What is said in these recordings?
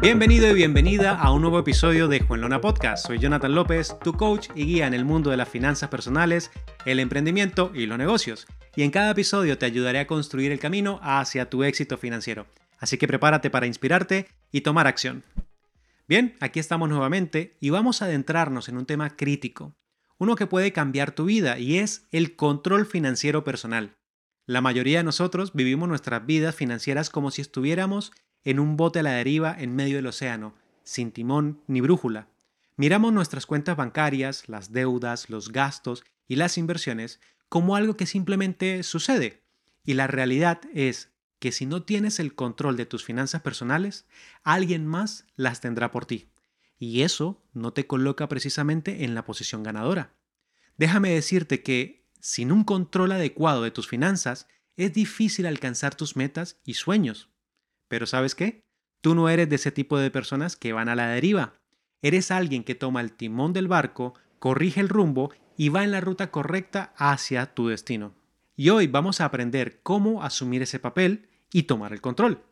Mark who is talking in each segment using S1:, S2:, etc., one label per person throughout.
S1: Bienvenido y bienvenida a un nuevo episodio de Juan Podcast. Soy Jonathan López, tu coach y guía en el mundo de las finanzas personales, el emprendimiento y los negocios. Y en cada episodio te ayudaré a construir el camino hacia tu éxito financiero. Así que prepárate para inspirarte y tomar acción. Bien, aquí estamos nuevamente y vamos a adentrarnos en un tema crítico, uno que puede cambiar tu vida y es el control financiero personal. La mayoría de nosotros vivimos nuestras vidas financieras como si estuviéramos en un bote a la deriva en medio del océano, sin timón ni brújula. Miramos nuestras cuentas bancarias, las deudas, los gastos y las inversiones como algo que simplemente sucede. Y la realidad es que si no tienes el control de tus finanzas personales, alguien más las tendrá por ti. Y eso no te coloca precisamente en la posición ganadora. Déjame decirte que sin un control adecuado de tus finanzas, es difícil alcanzar tus metas y sueños. Pero ¿sabes qué? Tú no eres de ese tipo de personas que van a la deriva. Eres alguien que toma el timón del barco, corrige el rumbo y va en la ruta correcta hacia tu destino. Y hoy vamos a aprender cómo asumir ese papel y tomar el control.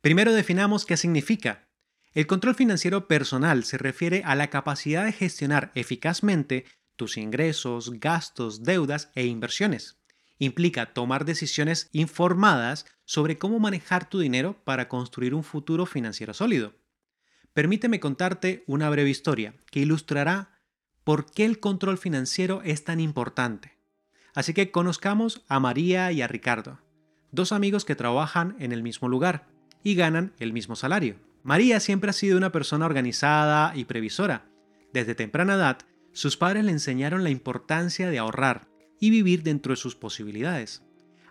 S1: Primero definamos qué significa. El control financiero personal se refiere a la capacidad de gestionar eficazmente tus ingresos, gastos, deudas e inversiones. Implica tomar decisiones informadas sobre cómo manejar tu dinero para construir un futuro financiero sólido. Permíteme contarte una breve historia que ilustrará por qué el control financiero es tan importante. Así que conozcamos a María y a Ricardo, dos amigos que trabajan en el mismo lugar y ganan el mismo salario. María siempre ha sido una persona organizada y previsora. Desde temprana edad sus padres le enseñaron la importancia de ahorrar y vivir dentro de sus posibilidades.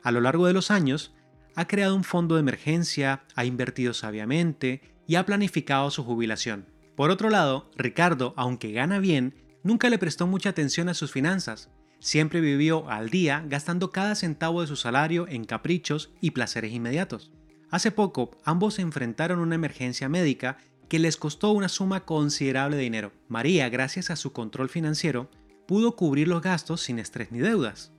S1: A lo largo de los años, ha creado un fondo de emergencia, ha invertido sabiamente y ha planificado su jubilación. Por otro lado, Ricardo, aunque gana bien, nunca le prestó mucha atención a sus finanzas. Siempre vivió al día gastando cada centavo de su salario en caprichos y placeres inmediatos. Hace poco, ambos se enfrentaron a una emergencia médica que les costó una suma considerable de dinero. María, gracias a su control financiero, pudo cubrir los gastos sin estrés ni deudas.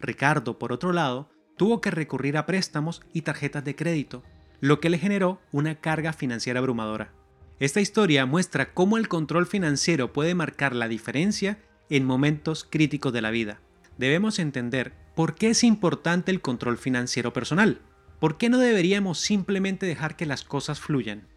S1: Ricardo, por otro lado, tuvo que recurrir a préstamos y tarjetas de crédito, lo que le generó una carga financiera abrumadora. Esta historia muestra cómo el control financiero puede marcar la diferencia en momentos críticos de la vida. Debemos entender por qué es importante el control financiero personal. ¿Por qué no deberíamos simplemente dejar que las cosas fluyan?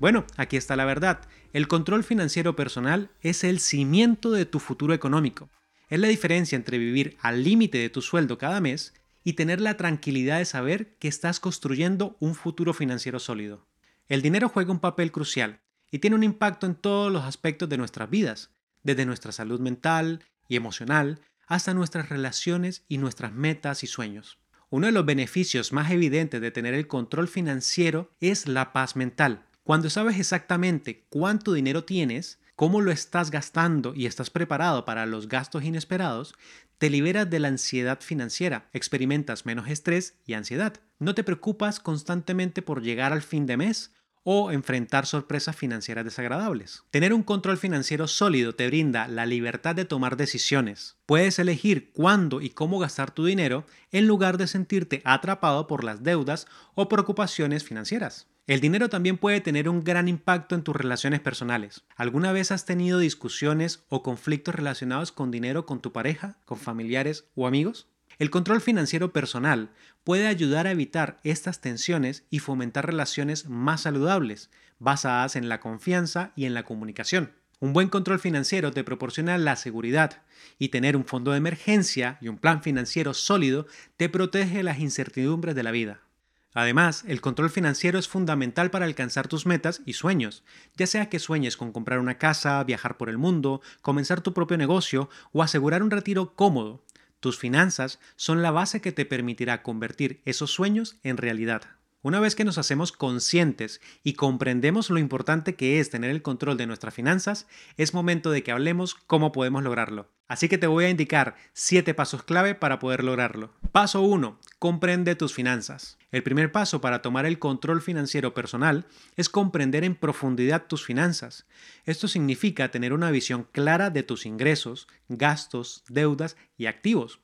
S1: Bueno, aquí está la verdad. El control financiero personal es el cimiento de tu futuro económico. Es la diferencia entre vivir al límite de tu sueldo cada mes y tener la tranquilidad de saber que estás construyendo un futuro financiero sólido. El dinero juega un papel crucial y tiene un impacto en todos los aspectos de nuestras vidas, desde nuestra salud mental y emocional hasta nuestras relaciones y nuestras metas y sueños. Uno de los beneficios más evidentes de tener el control financiero es la paz mental. Cuando sabes exactamente cuánto dinero tienes, cómo lo estás gastando y estás preparado para los gastos inesperados, te liberas de la ansiedad financiera, experimentas menos estrés y ansiedad. No te preocupas constantemente por llegar al fin de mes o enfrentar sorpresas financieras desagradables. Tener un control financiero sólido te brinda la libertad de tomar decisiones. Puedes elegir cuándo y cómo gastar tu dinero en lugar de sentirte atrapado por las deudas o preocupaciones financieras. El dinero también puede tener un gran impacto en tus relaciones personales. ¿Alguna vez has tenido discusiones o conflictos relacionados con dinero con tu pareja, con familiares o amigos? El control financiero personal puede ayudar a evitar estas tensiones y fomentar relaciones más saludables, basadas en la confianza y en la comunicación. Un buen control financiero te proporciona la seguridad y tener un fondo de emergencia y un plan financiero sólido te protege de las incertidumbres de la vida. Además, el control financiero es fundamental para alcanzar tus metas y sueños, ya sea que sueñes con comprar una casa, viajar por el mundo, comenzar tu propio negocio o asegurar un retiro cómodo. Tus finanzas son la base que te permitirá convertir esos sueños en realidad. Una vez que nos hacemos conscientes y comprendemos lo importante que es tener el control de nuestras finanzas, es momento de que hablemos cómo podemos lograrlo. Así que te voy a indicar 7 pasos clave para poder lograrlo. Paso 1. Comprende tus finanzas. El primer paso para tomar el control financiero personal es comprender en profundidad tus finanzas. Esto significa tener una visión clara de tus ingresos, gastos, deudas y activos.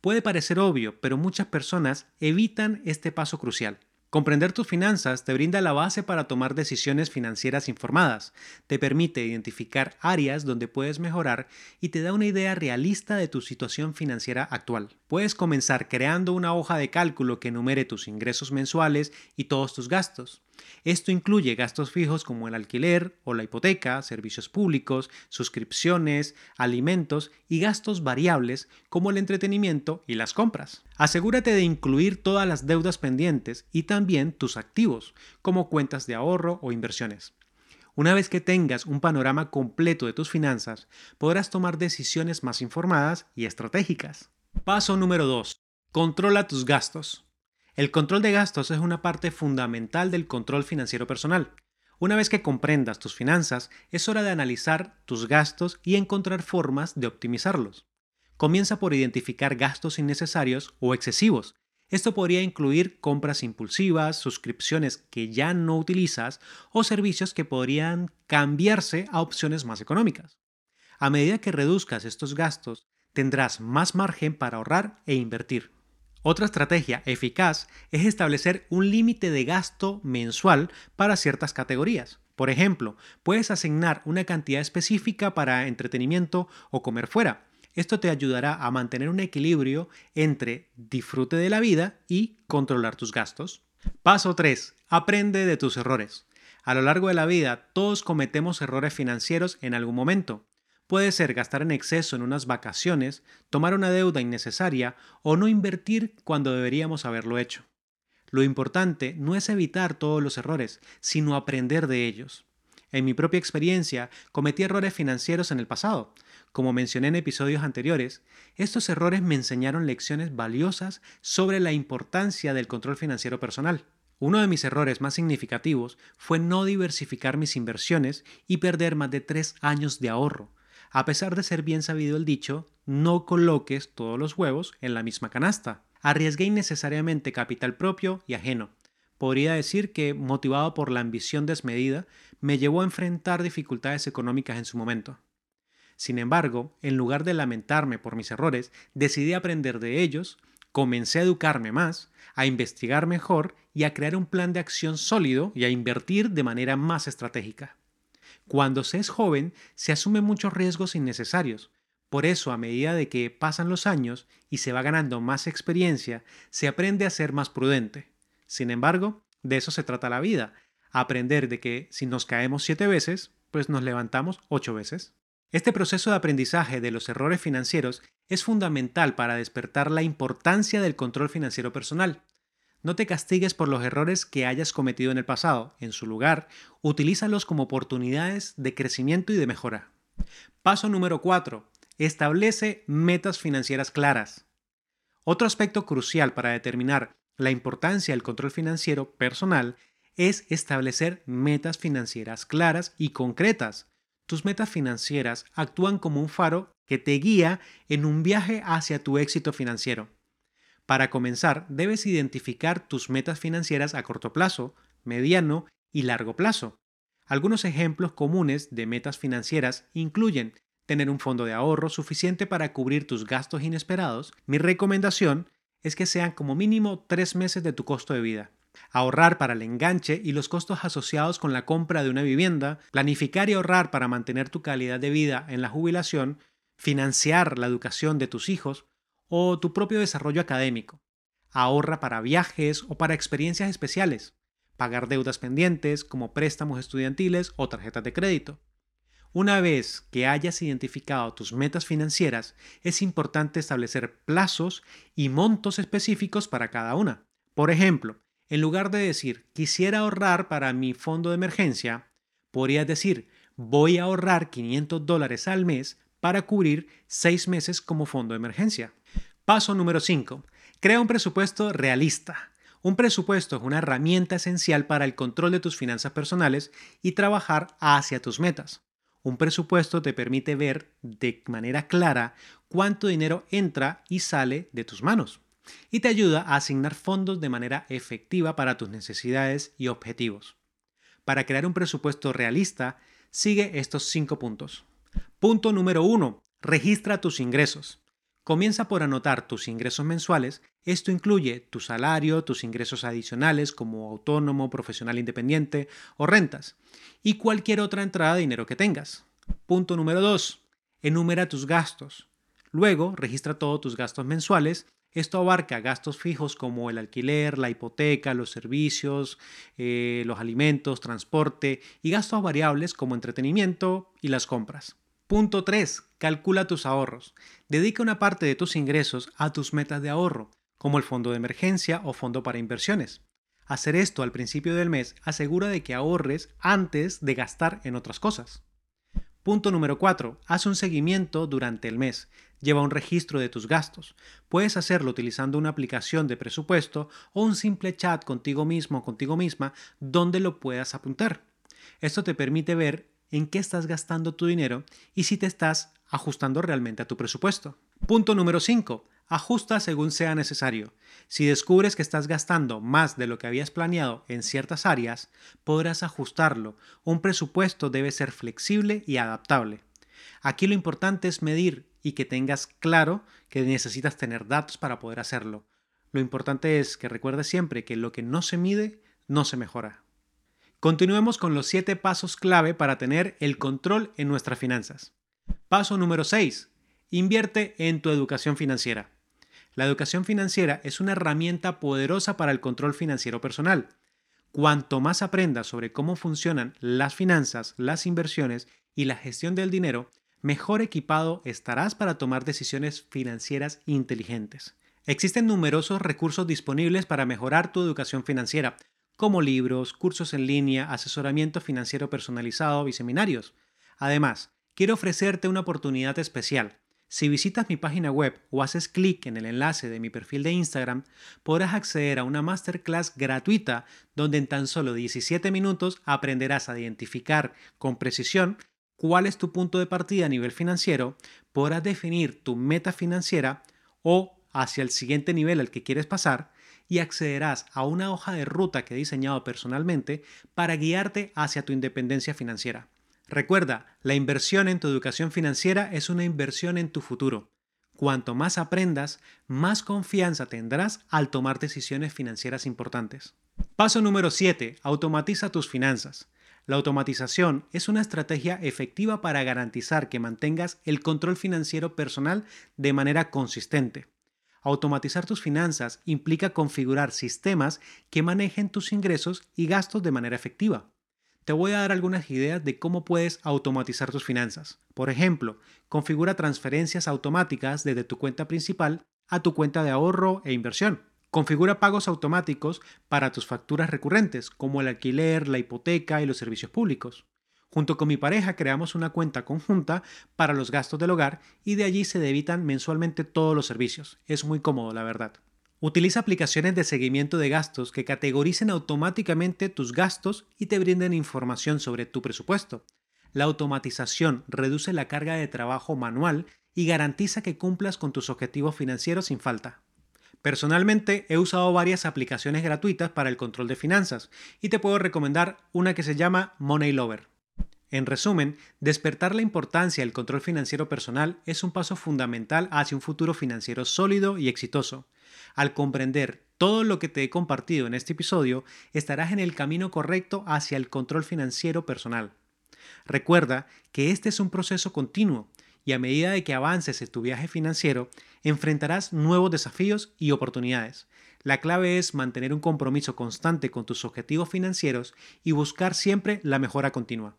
S1: Puede parecer obvio, pero muchas personas evitan este paso crucial. Comprender tus finanzas te brinda la base para tomar decisiones financieras informadas, te permite identificar áreas donde puedes mejorar y te da una idea realista de tu situación financiera actual. Puedes comenzar creando una hoja de cálculo que enumere tus ingresos mensuales y todos tus gastos. Esto incluye gastos fijos como el alquiler o la hipoteca, servicios públicos, suscripciones, alimentos y gastos variables como el entretenimiento y las compras. Asegúrate de incluir todas las deudas pendientes y también tus activos, como cuentas de ahorro o inversiones. Una vez que tengas un panorama completo de tus finanzas, podrás tomar decisiones más informadas y estratégicas. Paso número 2. Controla tus gastos. El control de gastos es una parte fundamental del control financiero personal. Una vez que comprendas tus finanzas, es hora de analizar tus gastos y encontrar formas de optimizarlos. Comienza por identificar gastos innecesarios o excesivos. Esto podría incluir compras impulsivas, suscripciones que ya no utilizas o servicios que podrían cambiarse a opciones más económicas. A medida que reduzcas estos gastos, tendrás más margen para ahorrar e invertir. Otra estrategia eficaz es establecer un límite de gasto mensual para ciertas categorías. Por ejemplo, puedes asignar una cantidad específica para entretenimiento o comer fuera. Esto te ayudará a mantener un equilibrio entre disfrute de la vida y controlar tus gastos. Paso 3. Aprende de tus errores. A lo largo de la vida todos cometemos errores financieros en algún momento. Puede ser gastar en exceso en unas vacaciones, tomar una deuda innecesaria o no invertir cuando deberíamos haberlo hecho. Lo importante no es evitar todos los errores, sino aprender de ellos. En mi propia experiencia, cometí errores financieros en el pasado. Como mencioné en episodios anteriores, estos errores me enseñaron lecciones valiosas sobre la importancia del control financiero personal. Uno de mis errores más significativos fue no diversificar mis inversiones y perder más de tres años de ahorro, a pesar de ser bien sabido el dicho, no coloques todos los huevos en la misma canasta. Arriesgué innecesariamente capital propio y ajeno. Podría decir que, motivado por la ambición desmedida, me llevó a enfrentar dificultades económicas en su momento. Sin embargo, en lugar de lamentarme por mis errores, decidí aprender de ellos, comencé a educarme más, a investigar mejor y a crear un plan de acción sólido y a invertir de manera más estratégica. Cuando se es joven, se asumen muchos riesgos innecesarios. Por eso, a medida de que pasan los años y se va ganando más experiencia, se aprende a ser más prudente. Sin embargo, de eso se trata la vida, aprender de que si nos caemos siete veces, pues nos levantamos ocho veces. Este proceso de aprendizaje de los errores financieros es fundamental para despertar la importancia del control financiero personal. No te castigues por los errores que hayas cometido en el pasado. En su lugar, utilízalos como oportunidades de crecimiento y de mejora. Paso número 4. Establece metas financieras claras. Otro aspecto crucial para determinar la importancia del control financiero personal es establecer metas financieras claras y concretas. Tus metas financieras actúan como un faro que te guía en un viaje hacia tu éxito financiero. Para comenzar, debes identificar tus metas financieras a corto plazo, mediano y largo plazo. Algunos ejemplos comunes de metas financieras incluyen tener un fondo de ahorro suficiente para cubrir tus gastos inesperados. Mi recomendación es que sean como mínimo tres meses de tu costo de vida. Ahorrar para el enganche y los costos asociados con la compra de una vivienda, planificar y ahorrar para mantener tu calidad de vida en la jubilación, financiar la educación de tus hijos, o tu propio desarrollo académico. Ahorra para viajes o para experiencias especiales. Pagar deudas pendientes como préstamos estudiantiles o tarjetas de crédito. Una vez que hayas identificado tus metas financieras, es importante establecer plazos y montos específicos para cada una. Por ejemplo, en lugar de decir quisiera ahorrar para mi fondo de emergencia, podrías decir voy a ahorrar 500 dólares al mes para cubrir seis meses como fondo de emergencia. Paso número 5. Crea un presupuesto realista. Un presupuesto es una herramienta esencial para el control de tus finanzas personales y trabajar hacia tus metas. Un presupuesto te permite ver de manera clara cuánto dinero entra y sale de tus manos y te ayuda a asignar fondos de manera efectiva para tus necesidades y objetivos. Para crear un presupuesto realista, sigue estos cinco puntos. Punto número 1. Registra tus ingresos. Comienza por anotar tus ingresos mensuales Esto incluye tu salario, tus ingresos adicionales como autónomo, profesional independiente o rentas, y cualquier otra entrada de dinero que tengas. Punto número 2. Enumera tus gastos. Luego, registra todos tus gastos mensuales. Esto abarca gastos fijos como el alquiler, la hipoteca, los servicios, eh, los alimentos, transporte y gastos variables como entretenimiento y las compras. Punto 3. Calcula tus ahorros. Dedica una parte de tus ingresos a tus metas de ahorro como el fondo de emergencia o fondo para inversiones. Hacer esto al principio del mes asegura de que ahorres antes de gastar en otras cosas. Punto número 4. Haz un seguimiento durante el mes. Lleva un registro de tus gastos. Puedes hacerlo utilizando una aplicación de presupuesto o un simple chat contigo mismo o contigo misma donde lo puedas apuntar. Esto te permite ver en qué estás gastando tu dinero y si te estás ajustando realmente a tu presupuesto. Punto número 5. Ajusta según sea necesario. Si descubres que estás gastando más de lo que habías planeado en ciertas áreas, podrás ajustarlo. Un presupuesto debe ser flexible y adaptable. Aquí lo importante es medir y que tengas claro que necesitas tener datos para poder hacerlo. Lo importante es que recuerdes siempre que lo que no se mide no se mejora. Continuemos con los 7 pasos clave para tener el control en nuestras finanzas. Paso número 6. Invierte en tu educación financiera. La educación financiera es una herramienta poderosa para el control financiero personal. Cuanto más aprendas sobre cómo funcionan las finanzas, las inversiones y la gestión del dinero, mejor equipado estarás para tomar decisiones financieras inteligentes. Existen numerosos recursos disponibles para mejorar tu educación financiera, como libros, cursos en línea, asesoramiento financiero personalizado y seminarios. Además, quiero ofrecerte una oportunidad especial. Si visitas mi página web o haces clic en el enlace de mi perfil de Instagram, podrás acceder a una masterclass gratuita donde en tan solo 17 minutos aprenderás a identificar con precisión cuál es tu punto de partida a nivel financiero, podrás definir tu meta financiera o hacia el siguiente nivel al que quieres pasar y accederás a una hoja de ruta que he diseñado personalmente para guiarte hacia tu independencia financiera. Recuerda, la inversión en tu educación financiera es una inversión en tu futuro. Cuanto más aprendas, más confianza tendrás al tomar decisiones financieras importantes. Paso número 7. Automatiza tus finanzas. La automatización es una estrategia efectiva para garantizar que mantengas el control financiero personal de manera consistente. Automatizar tus finanzas implica configurar sistemas que manejen tus ingresos y gastos de manera efectiva te voy a dar algunas ideas de cómo puedes automatizar tus finanzas. Por ejemplo, configura transferencias automáticas desde tu cuenta principal a tu cuenta de ahorro e inversión. Configura pagos automáticos para tus facturas recurrentes, como el alquiler, la hipoteca y los servicios públicos. Junto con mi pareja creamos una cuenta conjunta para los gastos del hogar y de allí se debitan mensualmente todos los servicios. Es muy cómodo, la verdad. Utiliza aplicaciones de seguimiento de gastos que categoricen automáticamente tus gastos y te brinden información sobre tu presupuesto. La automatización reduce la carga de trabajo manual y garantiza que cumplas con tus objetivos financieros sin falta. Personalmente he usado varias aplicaciones gratuitas para el control de finanzas y te puedo recomendar una que se llama Money Lover. En resumen, despertar la importancia del control financiero personal es un paso fundamental hacia un futuro financiero sólido y exitoso. Al comprender todo lo que te he compartido en este episodio, estarás en el camino correcto hacia el control financiero personal. Recuerda que este es un proceso continuo y a medida de que avances en tu viaje financiero, enfrentarás nuevos desafíos y oportunidades. La clave es mantener un compromiso constante con tus objetivos financieros y buscar siempre la mejora continua.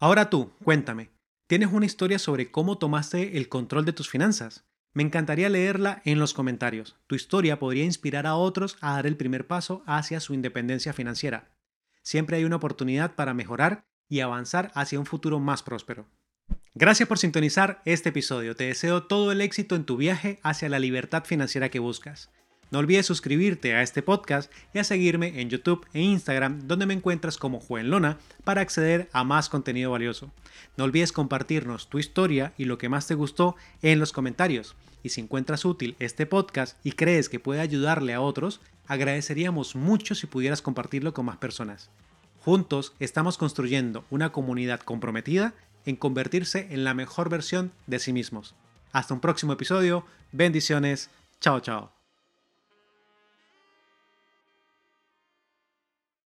S1: Ahora tú, cuéntame, ¿tienes una historia sobre cómo tomaste el control de tus finanzas? Me encantaría leerla en los comentarios. Tu historia podría inspirar a otros a dar el primer paso hacia su independencia financiera. Siempre hay una oportunidad para mejorar y avanzar hacia un futuro más próspero. Gracias por sintonizar este episodio. Te deseo todo el éxito en tu viaje hacia la libertad financiera que buscas. No olvides suscribirte a este podcast y a seguirme en YouTube e Instagram donde me encuentras como Juan Lona para acceder a más contenido valioso. No olvides compartirnos tu historia y lo que más te gustó en los comentarios. Y si encuentras útil este podcast y crees que puede ayudarle a otros, agradeceríamos mucho si pudieras compartirlo con más personas. Juntos estamos construyendo una comunidad comprometida en convertirse en la mejor versión de sí mismos. Hasta un próximo episodio. Bendiciones. Chao, chao.